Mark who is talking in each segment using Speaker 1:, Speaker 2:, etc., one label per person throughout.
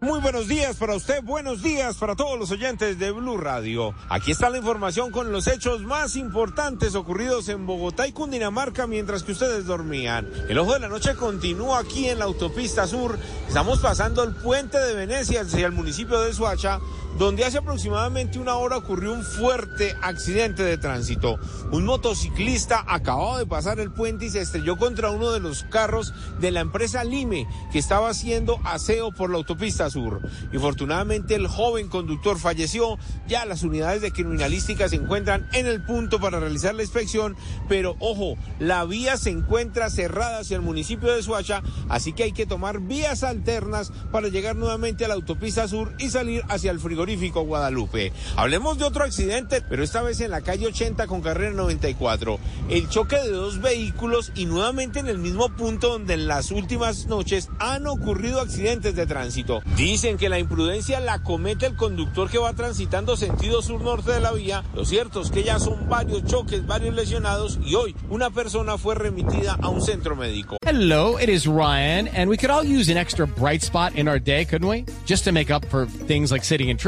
Speaker 1: Muy buenos días para usted, buenos días para todos los oyentes de Blue Radio. Aquí está la información con los hechos más importantes ocurridos en Bogotá y Cundinamarca mientras que ustedes dormían. El ojo de la noche continúa aquí en la autopista sur. Estamos pasando el puente de Venecia hacia el municipio de Suacha donde hace aproximadamente una hora ocurrió un fuerte accidente de tránsito. Un motociclista acababa de pasar el puente y se estrelló contra uno de los carros de la empresa Lime, que estaba haciendo aseo por la autopista sur. Infortunadamente el joven conductor falleció. Ya las unidades de criminalística se encuentran en el punto para realizar la inspección, pero ojo, la vía se encuentra cerrada hacia el municipio de Suacha, así que hay que tomar vías alternas para llegar nuevamente a la autopista sur y salir hacia el frigorífico Guadalupe. Hablemos de otro accidente, pero esta vez en la calle 80 con carrera 94. El choque de dos vehículos y nuevamente en el mismo punto donde en las últimas noches han ocurrido accidentes de tránsito. Dicen que la imprudencia la comete el conductor que va transitando sentido sur-norte de la vía. Lo cierto es que ya son varios choques, varios lesionados y hoy una persona fue remitida a un centro médico.
Speaker 2: Hello, it is Ryan, and we could all use an extra bright spot in our day, couldn't we? Just to make up for things like sitting in traffic,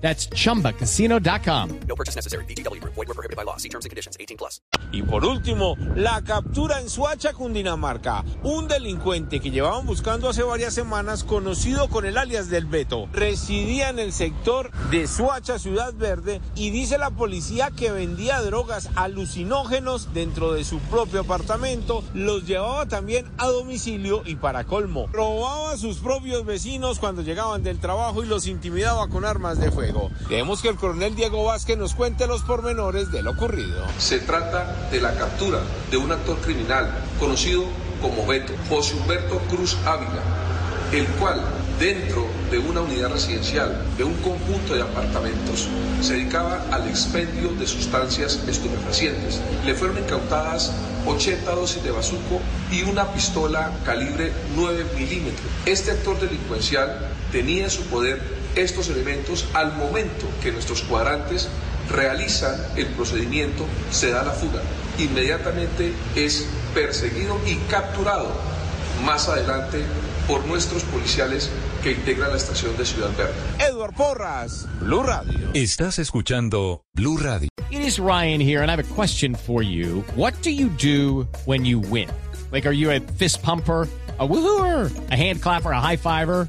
Speaker 2: That's chumbacasino.com.
Speaker 3: No purchase necessary. VGW Group. Void were prohibited by law. See terms and conditions. 18 plus.
Speaker 1: Y por último, la captura en Suacha, Cundinamarca. Un delincuente que llevaban buscando hace varias semanas, conocido con el alias del Beto, residía en el sector de Suacha, Ciudad Verde, y dice la policía que vendía drogas alucinógenos dentro de su propio apartamento, los llevaba también a domicilio y para colmo, robaba a sus propios vecinos cuando llegaban del trabajo y los intimidaba con armas de fuego. Queremos que el coronel Diego Vázquez nos cuente los pormenores de lo ocurrido.
Speaker 4: Se trata de la captura de un actor criminal conocido como Beto, José Humberto Cruz Ávila, el cual dentro de una unidad residencial, de un conjunto de apartamentos, se dedicaba al expendio de sustancias estupefacientes. Le fueron incautadas 80 dosis de bazuco y una pistola calibre 9 milímetros. Este actor delincuencial tenía en su poder estos elementos al momento que nuestros cuadrantes realizan el procedimiento, se da la fuga. Inmediatamente es perseguido y capturado más adelante por nuestros policiales que integran la estación de Ciudad Verde.
Speaker 1: Edward Porras, Blue Radio.
Speaker 5: Estás escuchando Blue Radio.
Speaker 2: It is Ryan here, and I have a question for you. What do you do when you win? Like, are you a fist pumper? A woohooer, a hand clapper, a high fiver.